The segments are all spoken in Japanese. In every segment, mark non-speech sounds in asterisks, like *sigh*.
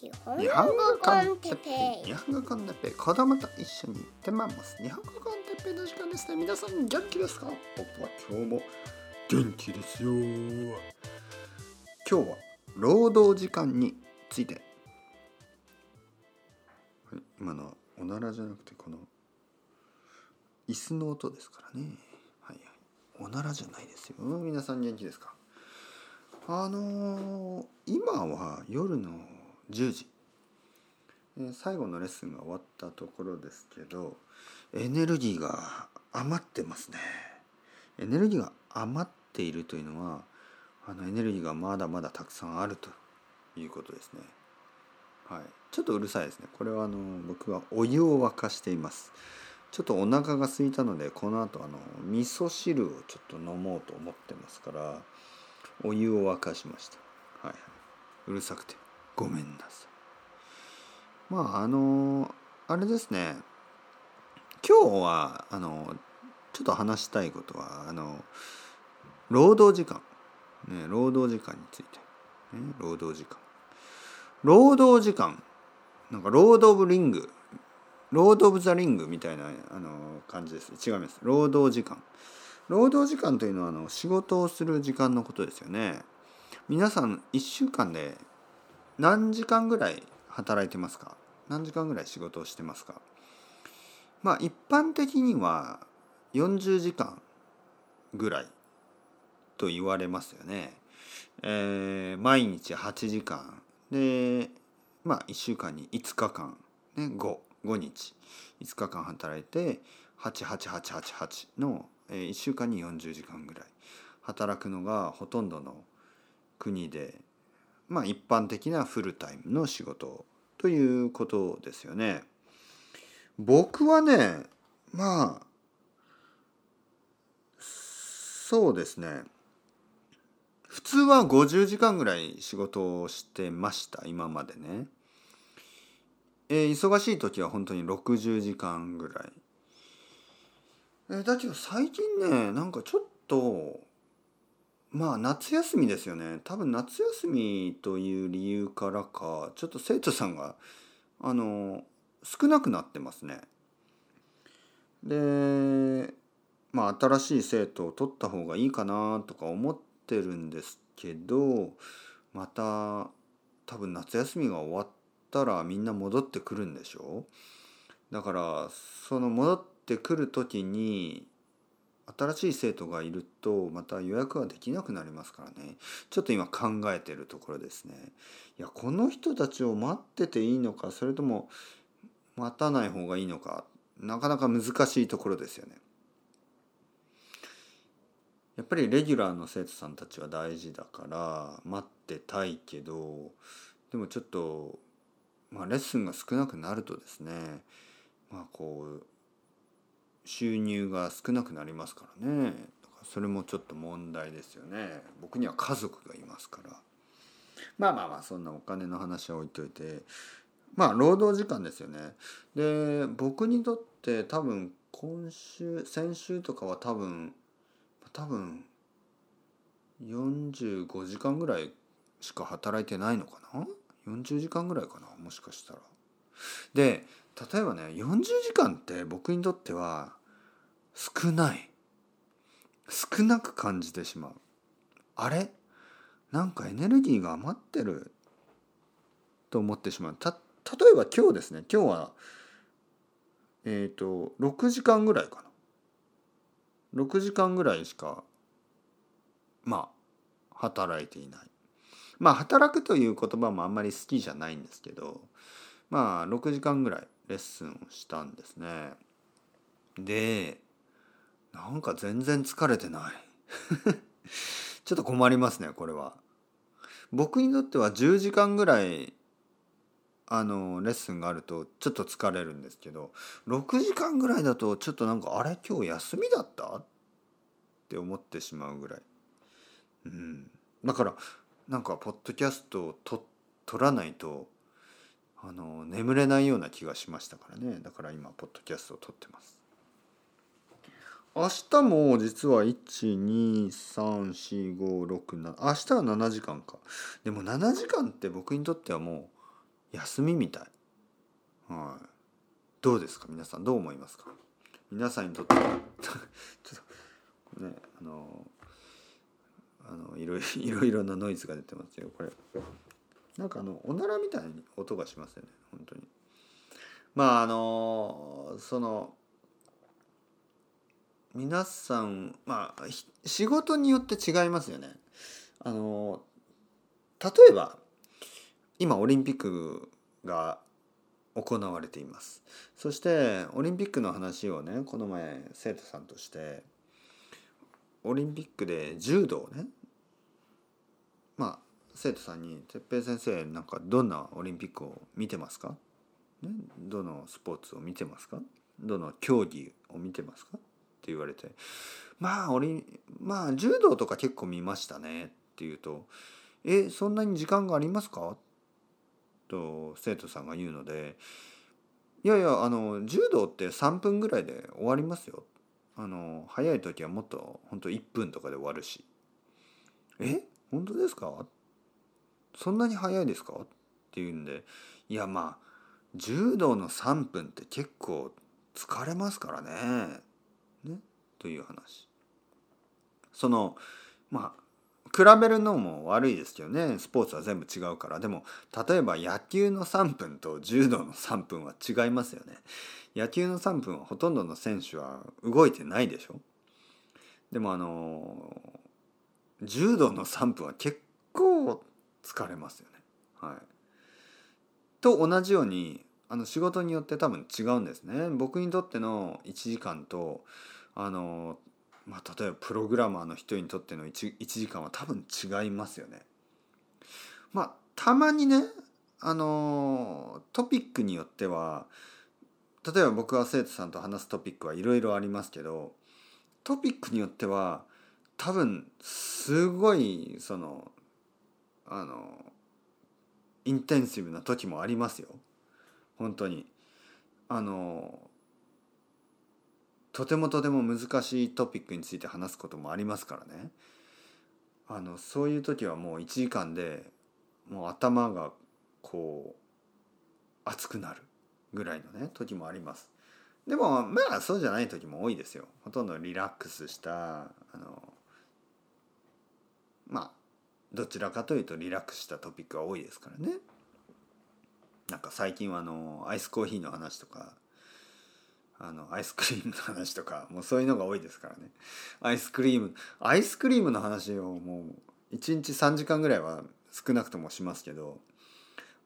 日本語コンテッペイ。日本語コンテッペイ。子供と一緒に行ってまいます。日本語コンテッペイの時間ですね。皆さん元気ですか？僕は今日も元気ですよ。今日は労働時間について。はい今のおならじゃなくてこの椅子の音ですからね。はいはい。おならじゃないですよ。皆さん元気ですか？あのー今は夜の10時、えー最後のレッスンが終わったところですけどエネルギーが余ってますね。エネルギーが余っているというのはあのエネルギーがまだまだたくさんあるということですね。はい。ちょっとうるさいですね。これはあの僕はお湯を沸かしています。ちょっとお腹が空いたのでこの後あの味噌汁をちょっと飲もうと思ってますからお湯を沸かしました。はいはい。うるさくて。ごめんなさい。まああのあれですね。今日はあのちょっと話したいことはあの労働時間、ね、労働時間について、ね、労働時間。労働時間。なんかロード・オブ・リング。ロード・オブ・ザ・リングみたいなあの感じです。違います。労働時間。労働時間というのはあの仕事をする時間のことですよね。皆さん1週間で何時間ぐらい働いてますか？何時間ぐらい仕事をしてますか？まあ一般的には40時間ぐらいと言われますよね。えー毎日8時間。でまあ1週間に5日間、ね、5, 5日。5日間働いて88888の、えー、1週間に40時間ぐらい。働くのがほとんどの国でまあ一般的なフルタイムの仕事ということですよね。僕はねまあそうですね普通は50時間ぐらい仕事をしてました今までね。えー忙しい時は本当に60時間ぐらい。えーだけど最近ねなんかちょっとまあ夏休みですよね多分夏休みという理由からかちょっと生徒さんがあの少なくなってますね。でまあ新しい生徒を取った方がいいかなとか思ってるんですけどまた多分夏休みが終わったらみんな戻ってくるんでしょうだからその戻ってくる時に新しい生徒がいるとまた予約ができなくなりますからね。ちょっと今考えてるところですね。いやこの人たちを待ってていいのかそれとも待たない方がいいのかなかなか難しいところですよね。やっぱりレギュラーの生徒さんたちは大事だから待ってたいけどでもちょっと、まあ、レッスンが少なくなるとですねまあこう収入が少なくなりますからね。それもちょっと問題ですよね。僕には家族がいますから。まあまあまあそんなお金の話は置いといて。まあ労働時間ですよね。で僕にとって多分今週先週とかは多分多分45時間ぐらいしか働いてないのかな？40時間ぐらいかな？もしかしたら。で例えばね40時間って僕にとっては少ない。少なく感じてしまう。あれ？なんかエネルギーが余ってる。と思ってしまう。た例えば今日ですね。今日はえっ、と6時間ぐらいかな。6時間ぐらいしかまあ働いていない。まあ働くという言葉もあんまり好きじゃないんですけどまあ6時間ぐらいレッスンをしたんですね。でなんか全然疲れてない。*laughs* ちょっと困りますねこれは。僕にとっては10時間ぐらいあのレッスンがあるとちょっと疲れるんですけど6時間ぐらいだとちょっとなんかあれ今日休みだった？って思ってしまうぐらい、うん、だからなんかポッドキャストをと撮らないとあの眠れないような気がしましたからね。だから今ポッドキャストを撮ってます。明日も実は1234567明日は7時間か。でも7時間って僕にとってはもう休みみたい。はい。どうですか？皆さんどう思いますか？皆さんにとっては。*laughs* ちょっとねあのあのいろいろ *laughs* いろいろなノイズが出てますよこれ。なんかあのおならみたいに音がしますよね本当に。まああのその皆さんまあ仕事によって違いますよねあの例えば今オリンピックが行われていますそしてオリンピックの話をねこの前生徒さんとしてオリンピックで柔道ねまあ生徒さんに「哲平先生なんかどんなオリンピックを見てますか?」ね「どのスポーツを見てますか?」「どの競技を見てますか?」って言われて「まあオリまあ柔道とか結構見ましたね」って言うと「えそんなに時間がありますか?」と生徒さんが言うので「いやいやあの柔道って3分ぐらいで終わりますよ」あの早い時はもっと本当1分とかで終わるし「え？本当ですか？そんなに早いですか?」って言うんで「いやまあ柔道の3分って結構疲れますからね」ねという話。そのまあ比べるのも悪いですけどね。スポーツは全部違うから。でも例えば野球の3分と柔道の3分は違いますよね。野球の3分はほとんどの選手は動いてないでしょ。でもあの柔道の3分は結構疲れますよね。はい。と同じようにあの仕事によって多分違うんですね僕にとっての1時間とあのまあ、例えばプログラマーの人にとっての 1, 1時間は多分違いますよね。まあたまにねあのトピックによっては例えば僕は生徒さんと話すトピックはいろいろありますけどトピックによっては多分すごいそのあのインテンシブな時もありますよ本当に。あのとてもとても難しいトピックについて話すこともありますからね。あのそういう時はもう1時間でもう頭がこう熱くなるぐらいのね時もあります。でもまあそうじゃない時も多いですよ。ほとんどリラックスしたあのまあどちらかというとリラックスしたトピックが多いですからね。なんか最近はあのアイスコーヒーの話とかあのアイスクリームの話とかもうそういうのが多いですからね。アイスクリームアイスクリームの話をもう1日3時間ぐらいは少なくともしますけど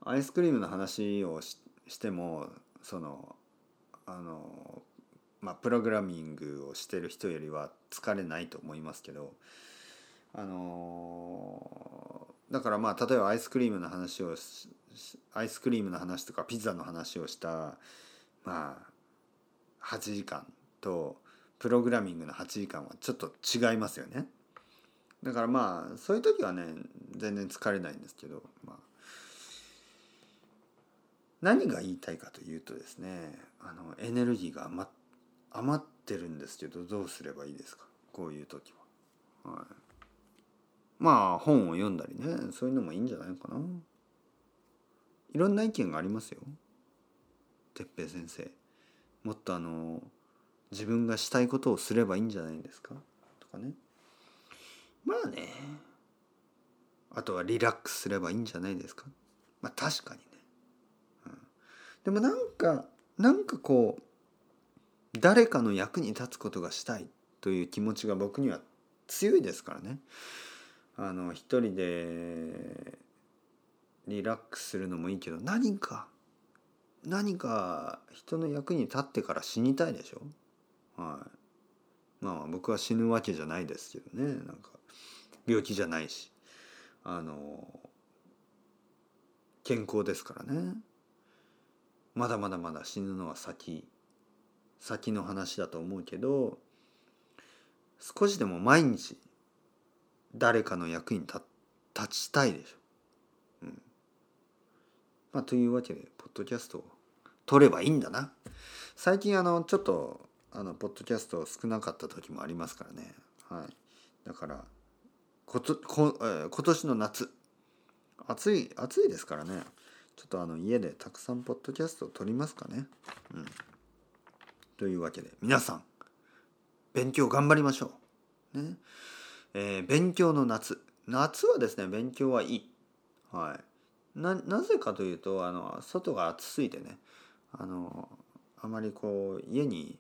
アイスクリームの話をしてもそのあのまあプログラミングをしてる人よりは疲れないと思いますけどあのだからまあ例えばアイスクリームの話をアイスクリームの話とかピザの話をしたまあ8時間とプログラミングの8時間はちょっと違いますよね。だからまあそういう時はね全然疲れないんですけど、まあ、何が言いたいかというとですねあのエネルギーが余ってるんですけどどうすればいいですか？こういう時は。はい、まあ本を読んだりねそういうのもいいんじゃないかな。いろんな意見がありますよ。哲平先生。もっとあの自分がしたいことをすればいいんじゃないですか？とかね。まあね。あとはリラックスすればいいんじゃないですか？まあ確かにね、うん、でもなんかなんかこう誰かの役に立つことがしたいという気持ちが僕には強いですからね。あの一人でリラックスするのもいいけど何か何か人の役に立ってから死にたいでしょ？はい。まあ僕は死ぬわけじゃないですけどね。なんか病気じゃないし。あの健康ですからね。まだまだまだ死ぬのは先先の話だと思うけど少しでも毎日誰かの役に立立ちたいでしょ。うん。まあというわけでポッドキャストを撮ればいいんだな最近あのちょっとあのポッドキャスト少なかった時もありますからねはいだからことこ、えー、今年の夏暑い暑いですからねちょっとあの家でたくさんポッドキャストを撮りますかね。うん、というわけで皆さん勉強頑張りましょう。ねえー、勉強の夏夏はですね勉強はいい。はい、ななぜかというとあの外が暑すぎてねあのあまりこう家に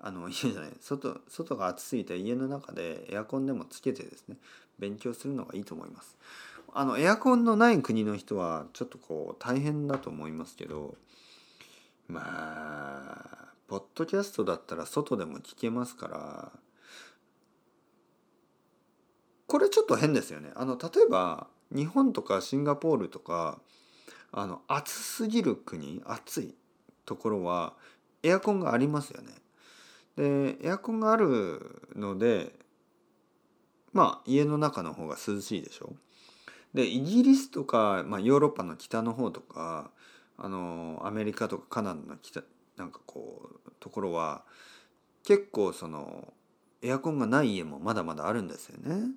あの家じゃない外外が暑すぎて家の中でエアコンでもつけてですね勉強するのがいいと思います。あのエアコンのない国の人はちょっとこう大変だと思いますけどまあポッドキャストだったら外でも聞けますからこれちょっと変ですよね。あの例えば日本とかシンガポールとかあの暑すぎる国暑いところはエアコンがありますよね。でエアコンがあるのでまあ家の中の方が涼しいでしょ。でイギリスとか、まあ、ヨーロッパの北の方とかあのアメリカとかカナダの北なんかこうところは結構そのエアコンがない家もまだまだあるんですよね。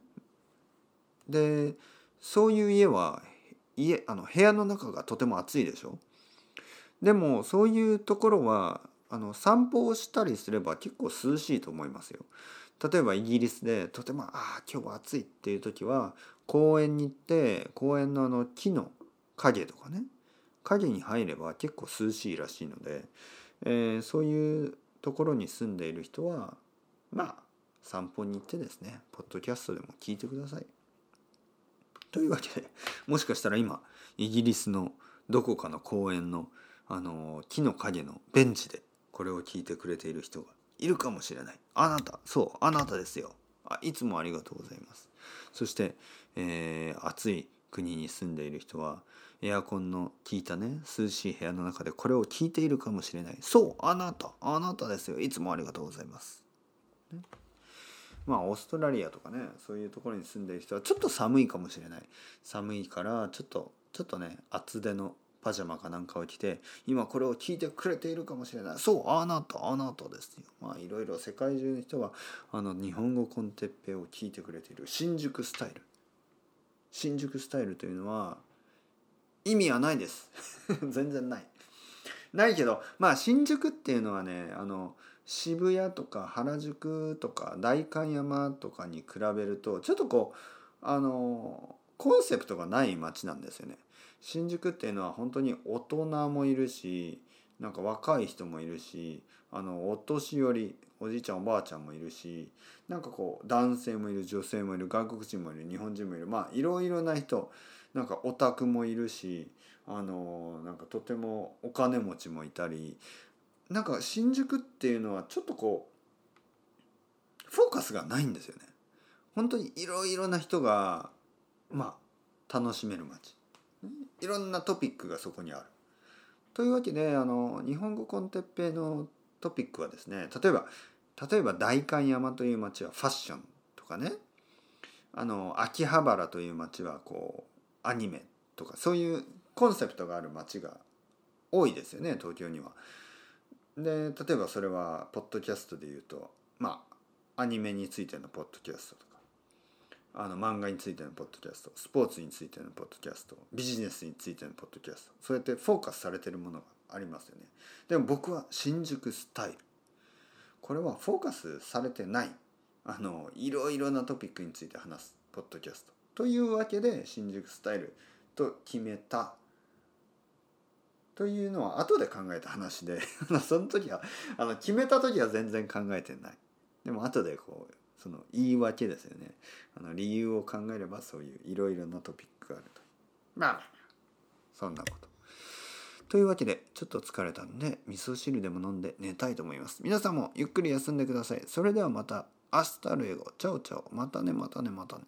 でそういう家は家あの部屋の中がとても暑いでしょ？でもそういうところはあの散歩をしたりすれば結構涼しいと思いますよ。例えばイギリスでとてもああ今日は暑いっていう時は公園に行って公園のあの木の影とかね影に入れば結構涼しいらしいので、えー、そういうところに住んでいる人はまあ散歩に行ってですねポッドキャストでも聞いてください。というわけでもしかしたら今イギリスのどこかの公園のあの木の影のベンチでこれを聞いてくれている人がいるかもしれない。あなたそうあなたですよ。あいつもありがとうございます。そして、えー、暑い国に住んでいる人はエアコンの効いたね涼しい部屋の中でこれを聞いているかもしれない。そうあなたあなたですよ。いつもありがとうございます、ね、まあオーストラリアとかねそういうところに住んでる人はちょっと寒いかもしれない。寒いからちょっとちょっとね厚手のパジャマかなんかを着て今これを聞いてくれているかもしれない。そうあなたあなたですよ。まあいろいろ世界中の人はあの日本語コンテッペを聞いてくれている。新宿スタイル。新宿スタイルというのは意味はないです。*laughs* 全然ない。ないけどまあ新宿っていうのはねあの渋谷とか原宿とか代官山とかに比べるとちょっとこうあのコンセプトがない街なんですよね。新宿っていうのは本当に大人もいるしなんか若い人もいるしあのお年寄りおじいちゃんおばあちゃんもいるしなんかこう男性もいる女性もいる外国人もいる日本人もいるまあいろいろな人なんかオタクもいるしあのなんかとてもお金持ちもいたりなんか新宿っていうのはちょっとこうフォーカスがないんですよね。本当にいろいろな人がまあ楽しめる街。いろんなトピックがそこにある。というわけであの日本語コンテッペイのトピックはですね例えば例えば代官山という町はファッションとかねあの秋葉原という町はこうアニメとかそういうコンセプトがある町が多いですよね東京には。で例えばそれはポッドキャストで言うとまあアニメについてのポッドキャストとかあの漫画についてのポッドキャストスポーツについてのポッドキャストビジネスについてのポッドキャストそうやってフォーカスされてるものがありますよね。でも僕は新宿スタイル。これはフォーカスされてないあのいろいろなトピックについて話すポッドキャストというわけで新宿スタイルと決めたというのは後で考えた話で *laughs* その時はあの決めた時は全然考えてない。でも後でこうその言い訳ですよね。あの理由を考えればそういういろいろなトピックがあると。まあそんなこと。というわけでちょっと疲れたんで味噌汁でも飲んで寝たいと思います。皆さんもゆっくり休んでください。それではまた。明日の英語チャオチャオ。またねまたねまたね。